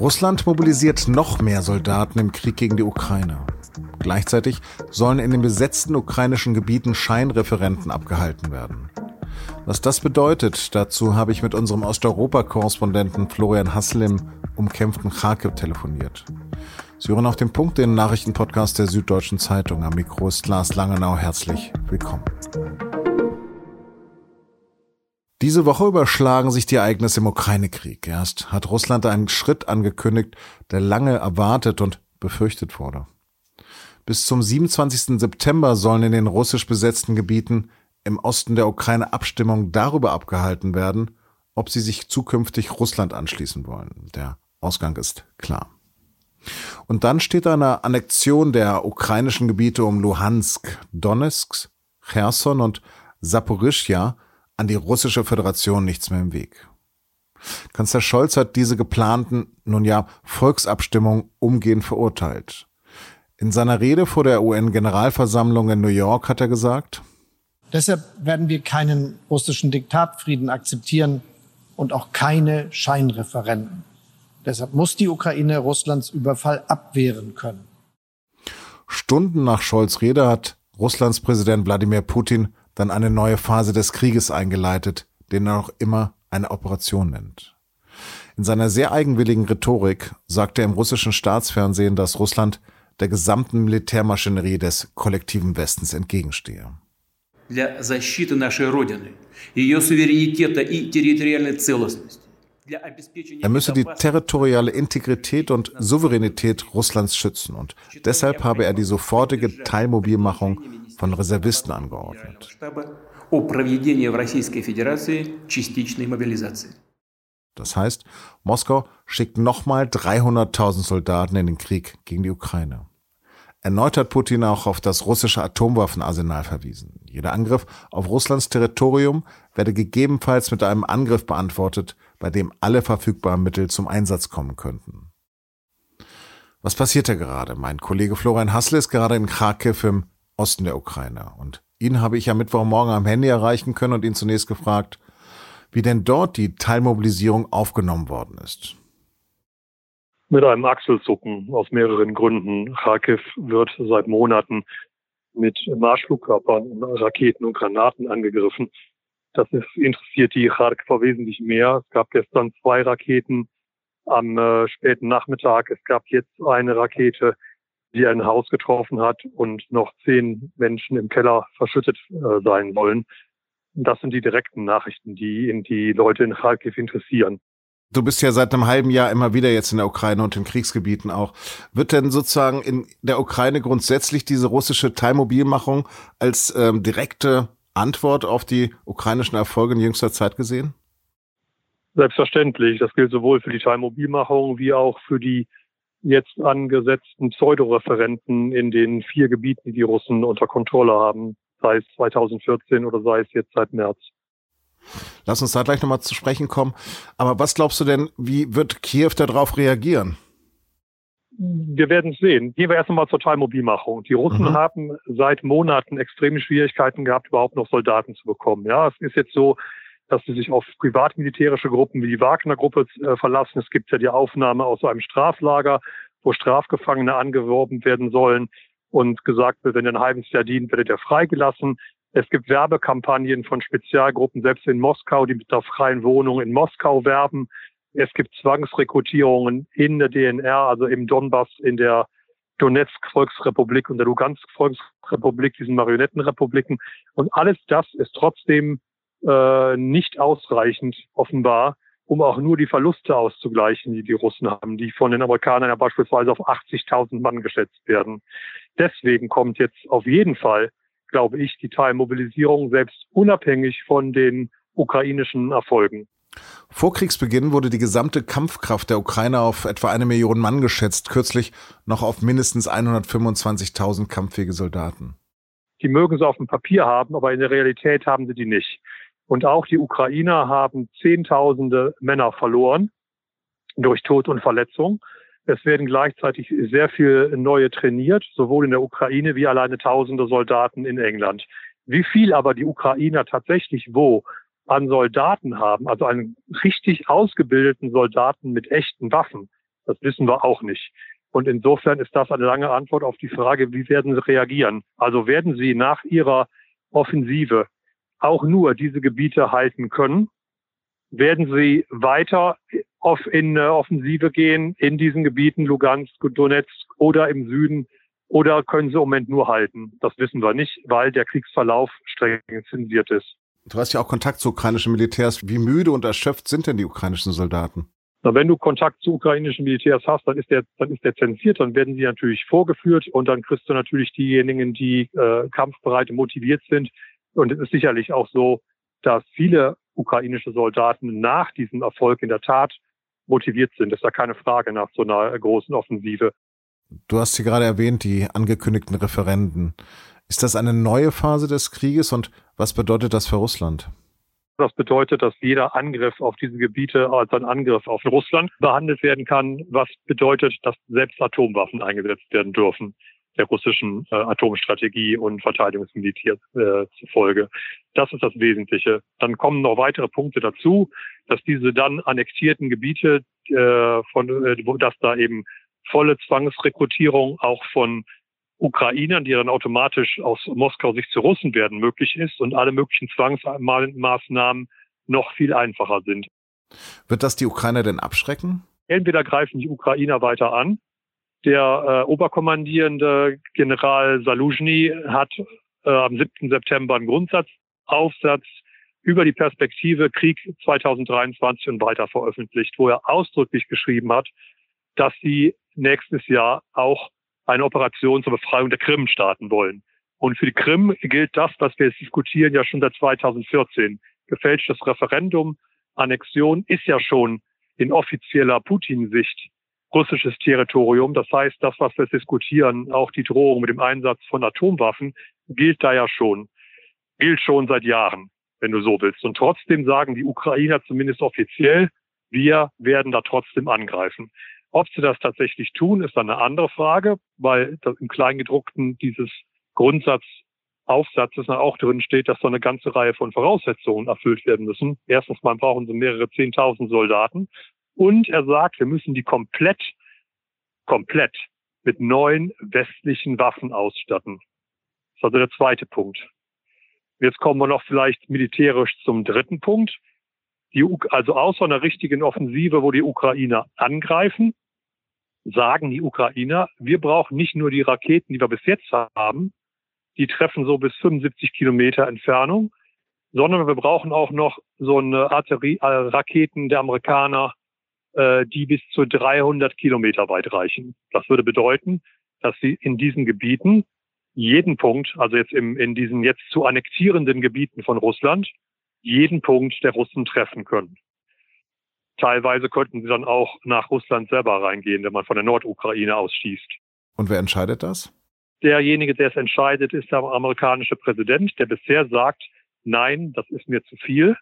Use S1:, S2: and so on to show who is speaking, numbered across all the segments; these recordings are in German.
S1: Russland mobilisiert noch mehr Soldaten im Krieg gegen die Ukraine. Gleichzeitig sollen in den besetzten ukrainischen Gebieten Scheinreferenten abgehalten werden. Was das bedeutet, dazu habe ich mit unserem Osteuropa-Korrespondenten Florian Hassel im umkämpften Kharkiv telefoniert. Sie hören auf den Punkt den Nachrichtenpodcast der Süddeutschen Zeitung. Am Mikro ist Lars Langenau. Herzlich willkommen. Diese Woche überschlagen sich die Ereignisse im Ukraine-Krieg. Erst hat Russland einen Schritt angekündigt, der lange erwartet und befürchtet wurde. Bis zum 27. September sollen in den russisch besetzten Gebieten im Osten der Ukraine Abstimmungen darüber abgehalten werden, ob sie sich zukünftig Russland anschließen wollen. Der Ausgang ist klar. Und dann steht eine Annexion der ukrainischen Gebiete um Luhansk, Donetsk, Cherson und Saporischja an die russische Föderation nichts mehr im Weg. Kanzler Scholz hat diese geplanten, nun ja, Volksabstimmungen umgehend verurteilt. In seiner Rede vor der UN-Generalversammlung in New York hat er gesagt,
S2: Deshalb werden wir keinen russischen Diktatfrieden akzeptieren und auch keine Scheinreferenden. Deshalb muss die Ukraine Russlands Überfall abwehren können.
S1: Stunden nach Scholz Rede hat Russlands Präsident Wladimir Putin dann eine neue Phase des Krieges eingeleitet, den er auch immer eine Operation nennt. In seiner sehr eigenwilligen Rhetorik sagt er im russischen Staatsfernsehen, dass Russland der gesamten Militärmaschinerie des kollektiven Westens entgegenstehe. Er müsse die territoriale Integrität und Souveränität Russlands schützen und deshalb habe er die sofortige Teilmobilmachung von Reservisten angeordnet. Das heißt, Moskau schickt nochmal 300.000 Soldaten in den Krieg gegen die Ukraine. Erneut hat Putin auch auf das russische Atomwaffenarsenal verwiesen. Jeder Angriff auf Russlands Territorium werde gegebenenfalls mit einem Angriff beantwortet, bei dem alle verfügbaren Mittel zum Einsatz kommen könnten. Was passiert da gerade? Mein Kollege Florian Hassel ist gerade in Kharkiv im Osten der Ukraine. Und ihn habe ich am Mittwochmorgen am Handy erreichen können und ihn zunächst gefragt, wie denn dort die Teilmobilisierung aufgenommen worden ist.
S3: Mit einem Achselzucken aus mehreren Gründen. Kharkiv wird seit Monaten mit Marschflugkörpern, Raketen und Granaten angegriffen. Das ist, interessiert die Kharkiver wesentlich mehr. Es gab gestern zwei Raketen am äh, späten Nachmittag. Es gab jetzt eine Rakete die ein Haus getroffen hat und noch zehn Menschen im Keller verschüttet äh, sein wollen. Das sind die direkten Nachrichten, die in die Leute in Kharkiv interessieren.
S1: Du bist ja seit einem halben Jahr immer wieder jetzt in der Ukraine und in Kriegsgebieten auch. Wird denn sozusagen in der Ukraine grundsätzlich diese russische Teilmobilmachung als ähm, direkte Antwort auf die ukrainischen Erfolge in jüngster Zeit gesehen?
S3: Selbstverständlich. Das gilt sowohl für die Teilmobilmachung wie auch für die jetzt angesetzten Pseudoreferenten in den vier Gebieten, die die Russen unter Kontrolle haben, sei es 2014 oder sei es jetzt seit März.
S1: Lass uns da gleich nochmal zu sprechen kommen. Aber was glaubst du denn, wie wird Kiew darauf reagieren?
S3: Wir werden es sehen. Gehen wir erst einmal zur Teilmobilmachung. Die Russen mhm. haben seit Monaten extreme Schwierigkeiten gehabt, überhaupt noch Soldaten zu bekommen. Ja, es ist jetzt so, dass sie sich auf privatmilitärische Gruppen wie die Wagner-Gruppe äh, verlassen. Es gibt ja die Aufnahme aus einem Straflager, wo Strafgefangene angeworben werden sollen und gesagt wird, wenn ihr ein halbes Jahr dient, werdet ihr freigelassen. Es gibt Werbekampagnen von Spezialgruppen, selbst in Moskau, die mit der freien Wohnung in Moskau werben. Es gibt Zwangsrekrutierungen in der DNR, also im Donbass, in der Donetsk-Volksrepublik und der Lugansk-Volksrepublik, diesen Marionettenrepubliken. Und alles das ist trotzdem äh, nicht ausreichend offenbar, um auch nur die Verluste auszugleichen, die die Russen haben, die von den Amerikanern ja beispielsweise auf 80.000 Mann geschätzt werden. Deswegen kommt jetzt auf jeden Fall, glaube ich, die Teilmobilisierung selbst unabhängig von den ukrainischen Erfolgen.
S1: Vor Kriegsbeginn wurde die gesamte Kampfkraft der Ukraine auf etwa eine Million Mann geschätzt, kürzlich noch auf mindestens 125.000 kampffähige Soldaten.
S3: Die mögen sie auf dem Papier haben, aber in der Realität haben sie die nicht. Und auch die Ukrainer haben Zehntausende Männer verloren durch Tod und Verletzung. Es werden gleichzeitig sehr viel neue trainiert, sowohl in der Ukraine wie alleine tausende Soldaten in England. Wie viel aber die Ukrainer tatsächlich wo an Soldaten haben, also einen richtig ausgebildeten Soldaten mit echten Waffen, Das wissen wir auch nicht. Und insofern ist das eine lange Antwort auf die Frage, wie werden Sie reagieren? Also werden Sie nach Ihrer Offensive auch nur diese Gebiete halten können? Werden Sie weiter auf in äh, Offensive gehen in diesen Gebieten, Lugansk, Donetsk oder im Süden? Oder können Sie im Moment nur halten? Das wissen wir nicht, weil der Kriegsverlauf streng zensiert ist.
S1: Du hast ja auch Kontakt zu ukrainischen Militärs. Wie müde und erschöpft sind denn die ukrainischen Soldaten?
S3: Na, wenn du Kontakt zu ukrainischen Militärs hast, dann ist der, dann ist der zensiert, dann werden sie natürlich vorgeführt und dann kriegst du natürlich diejenigen, die äh, kampfbereit und motiviert sind. Und es ist sicherlich auch so, dass viele ukrainische Soldaten nach diesem Erfolg in der Tat motiviert sind. Das ist ja keine Frage nach so einer großen Offensive.
S1: Du hast hier gerade erwähnt, die angekündigten Referenden. Ist das eine neue Phase des Krieges und was bedeutet das für Russland?
S3: Das bedeutet, dass jeder Angriff auf diese Gebiete als ein Angriff auf Russland behandelt werden kann, was bedeutet, dass selbst Atomwaffen eingesetzt werden dürfen der russischen äh, Atomstrategie und Verteidigungsmilitär äh, zufolge. Das ist das Wesentliche. Dann kommen noch weitere Punkte dazu, dass diese dann annektierten Gebiete, äh, von, äh, dass da eben volle Zwangsrekrutierung auch von Ukrainern, die dann automatisch aus Moskau sich zu Russen werden, möglich ist und alle möglichen Zwangsmaßnahmen noch viel einfacher sind.
S1: Wird das die Ukrainer denn abschrecken?
S3: Entweder greifen die Ukrainer weiter an. Der äh, Oberkommandierende General Saluzhny hat äh, am 7. September einen Grundsatzaufsatz über die Perspektive Krieg 2023 und weiter veröffentlicht, wo er ausdrücklich geschrieben hat, dass sie nächstes Jahr auch eine Operation zur Befreiung der Krim starten wollen. Und für die Krim gilt das, was wir jetzt diskutieren, ja schon seit 2014. Gefälschtes Referendum, Annexion ist ja schon in offizieller Putin-Sicht russisches Territorium. Das heißt, das, was wir diskutieren, auch die Drohung mit dem Einsatz von Atomwaffen, gilt da ja schon. Gilt schon seit Jahren, wenn du so willst. Und trotzdem sagen die Ukrainer zumindest offiziell, wir werden da trotzdem angreifen. Ob sie das tatsächlich tun, ist dann eine andere Frage, weil im Kleingedruckten dieses Grundsatzaufsatzes auch drin steht, dass da eine ganze Reihe von Voraussetzungen erfüllt werden müssen. Erstens mal brauchen sie mehrere Zehntausend Soldaten. Und er sagt, wir müssen die komplett, komplett mit neuen westlichen Waffen ausstatten. Das ist also der zweite Punkt. Jetzt kommen wir noch vielleicht militärisch zum dritten Punkt. Die, also außer einer richtigen Offensive, wo die Ukrainer angreifen, sagen die Ukrainer, wir brauchen nicht nur die Raketen, die wir bis jetzt haben, die treffen so bis 75 Kilometer Entfernung, sondern wir brauchen auch noch so eine Arterie, äh, Raketen der Amerikaner, äh, die bis zu 300 Kilometer weit reichen. Das würde bedeuten, dass sie in diesen Gebieten jeden Punkt, also jetzt im, in diesen jetzt zu annektierenden Gebieten von Russland, jeden Punkt der Russen treffen können. Teilweise könnten sie dann auch nach Russland selber reingehen, wenn man von der Nordukraine aus schießt.
S1: Und wer entscheidet das?
S3: Derjenige, der es entscheidet, ist der amerikanische Präsident, der bisher sagt, nein, das ist mir zu viel.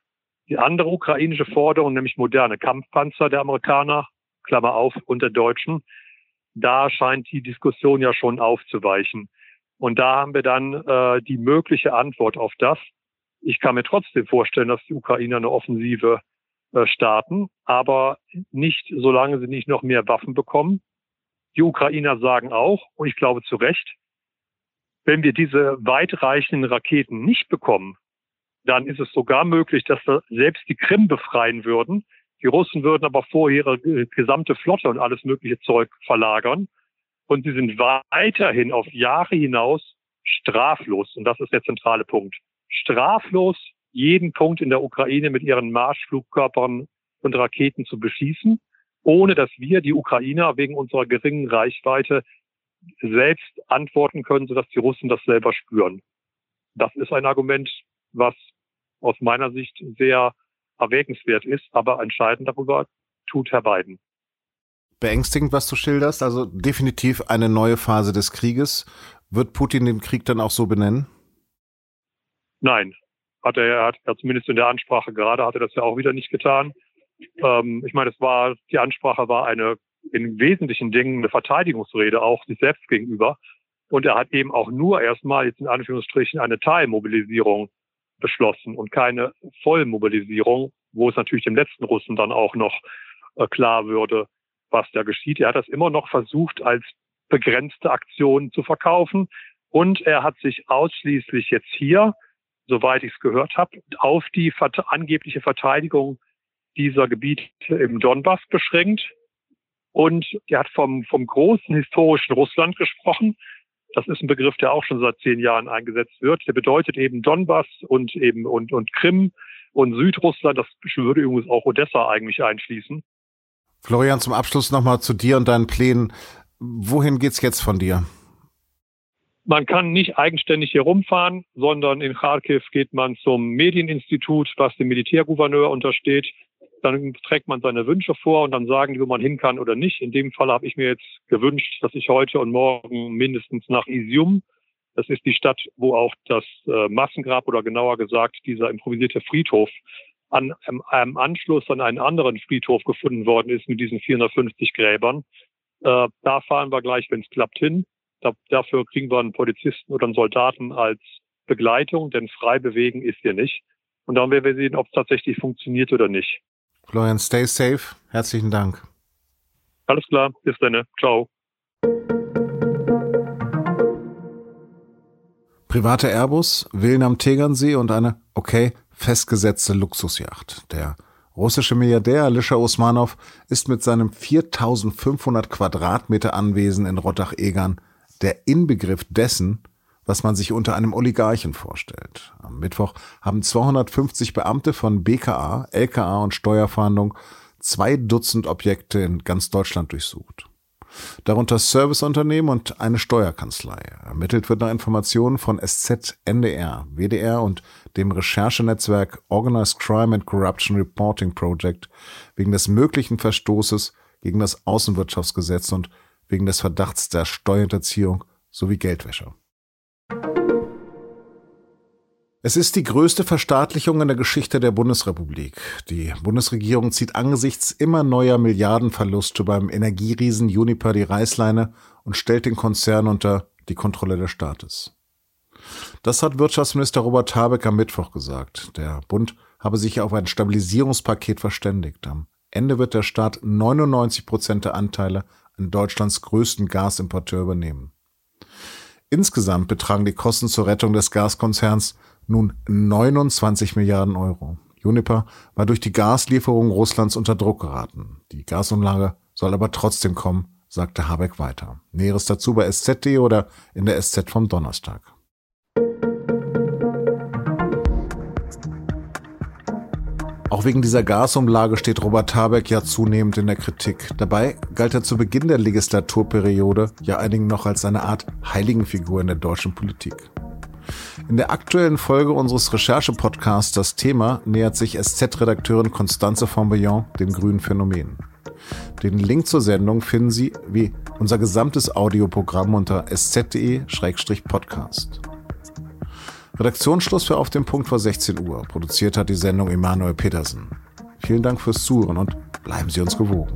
S3: Die andere ukrainische Forderung, nämlich moderne Kampfpanzer der Amerikaner, Klammer auf, und der Deutschen, da scheint die Diskussion ja schon aufzuweichen. Und da haben wir dann äh, die mögliche Antwort auf das. Ich kann mir trotzdem vorstellen, dass die Ukrainer eine Offensive äh, starten, aber nicht, solange sie nicht noch mehr Waffen bekommen. Die Ukrainer sagen auch, und ich glaube zu Recht, wenn wir diese weitreichenden Raketen nicht bekommen, dann ist es sogar möglich, dass wir selbst die Krim befreien würden. Die Russen würden aber vorher ihre gesamte Flotte und alles mögliche Zeug verlagern. Und sie sind weiterhin auf Jahre hinaus straflos. Und das ist der zentrale Punkt. Straflos jeden Punkt in der Ukraine mit ihren Marschflugkörpern und Raketen zu beschießen, ohne dass wir, die Ukrainer, wegen unserer geringen Reichweite selbst antworten können, sodass die Russen das selber spüren. Das ist ein Argument, was aus meiner Sicht sehr erwägenswert ist, aber entscheidend darüber tut Herr Biden.
S1: Beängstigend, was du schilderst, also definitiv eine neue Phase des Krieges. Wird Putin den Krieg dann auch so benennen?
S3: Nein, hat er, er hat ja zumindest in der Ansprache gerade hat er das ja auch wieder nicht getan. Ähm, ich meine, es war die Ansprache war eine in wesentlichen Dingen eine Verteidigungsrede auch sich selbst gegenüber. Und er hat eben auch nur erstmal jetzt in Anführungsstrichen eine Teilmobilisierung beschlossen und keine Vollmobilisierung, wo es natürlich dem letzten Russen dann auch noch äh, klar würde, was da geschieht. Er hat das immer noch versucht, als begrenzte Aktion zu verkaufen. Und er hat sich ausschließlich jetzt hier, soweit ich es gehört habe, auf die angebliche Verteidigung dieser Gebiete im Donbass beschränkt. Und er hat vom, vom großen historischen Russland gesprochen. Das ist ein Begriff, der auch schon seit zehn Jahren eingesetzt wird. Der bedeutet eben Donbass und eben und, und Krim und Südrussland. Das würde übrigens auch Odessa eigentlich einschließen.
S1: Florian, zum Abschluss nochmal zu dir und deinen Plänen. Wohin geht's jetzt von dir?
S3: Man kann nicht eigenständig hier rumfahren, sondern in Kharkiv geht man zum Medieninstitut, was dem Militärgouverneur untersteht. Dann trägt man seine Wünsche vor und dann sagen die, wo man hin kann oder nicht. In dem Fall habe ich mir jetzt gewünscht, dass ich heute und morgen mindestens nach Isium, das ist die Stadt, wo auch das äh, Massengrab oder genauer gesagt dieser improvisierte Friedhof an einem Anschluss an einen anderen Friedhof gefunden worden ist mit diesen 450 Gräbern. Äh, da fahren wir gleich, wenn es klappt, hin. Da, dafür kriegen wir einen Polizisten oder einen Soldaten als Begleitung, denn frei bewegen ist hier nicht. Und dann werden wir sehen, ob es tatsächlich funktioniert oder nicht.
S1: Florian, stay safe. Herzlichen Dank.
S3: Alles klar, bis dann. Ciao.
S1: Privater Airbus, Villen am Tegernsee und eine, okay, festgesetzte Luxusjacht. Der russische Milliardär Alisha Osmanov ist mit seinem 4500 Quadratmeter Anwesen in Rottach-Egern der Inbegriff dessen, was man sich unter einem Oligarchen vorstellt. Am Mittwoch haben 250 Beamte von BKA, LKA und Steuerfahndung zwei Dutzend Objekte in ganz Deutschland durchsucht. Darunter Serviceunternehmen und eine Steuerkanzlei. Ermittelt wird nach Informationen von SZ, NDR, WDR und dem Recherchenetzwerk Organized Crime and Corruption Reporting Project wegen des möglichen Verstoßes gegen das Außenwirtschaftsgesetz und wegen des Verdachts der Steuerhinterziehung sowie Geldwäsche. Es ist die größte Verstaatlichung in der Geschichte der Bundesrepublik. Die Bundesregierung zieht angesichts immer neuer Milliardenverluste beim Energieriesen Uniper die Reißleine und stellt den Konzern unter die Kontrolle des Staates. Das hat Wirtschaftsminister Robert Habeck am Mittwoch gesagt. Der Bund habe sich auf ein Stabilisierungspaket verständigt. Am Ende wird der Staat 99 Prozent der Anteile an Deutschlands größten Gasimporteur übernehmen. Insgesamt betragen die Kosten zur Rettung des Gaskonzerns nun 29 Milliarden Euro. Juniper war durch die Gaslieferung Russlands unter Druck geraten. Die Gasumlage soll aber trotzdem kommen, sagte Habeck weiter. Näheres dazu bei SZ.de oder in der SZ vom Donnerstag. Auch wegen dieser Gasumlage steht Robert Habeck ja zunehmend in der Kritik. Dabei galt er zu Beginn der Legislaturperiode ja einigen noch als eine Art Heiligenfigur in der deutschen Politik. In der aktuellen Folge unseres Recherche-Podcasts Das Thema nähert sich SZ-Redakteurin Constanze von Billon dem grünen Phänomen. Den Link zur Sendung finden Sie wie unser gesamtes Audioprogramm unter sz.de-podcast. Redaktionsschluss für Auf dem Punkt vor 16 Uhr. Produziert hat die Sendung Emanuel Petersen. Vielen Dank fürs Zuhören und bleiben Sie uns gewogen.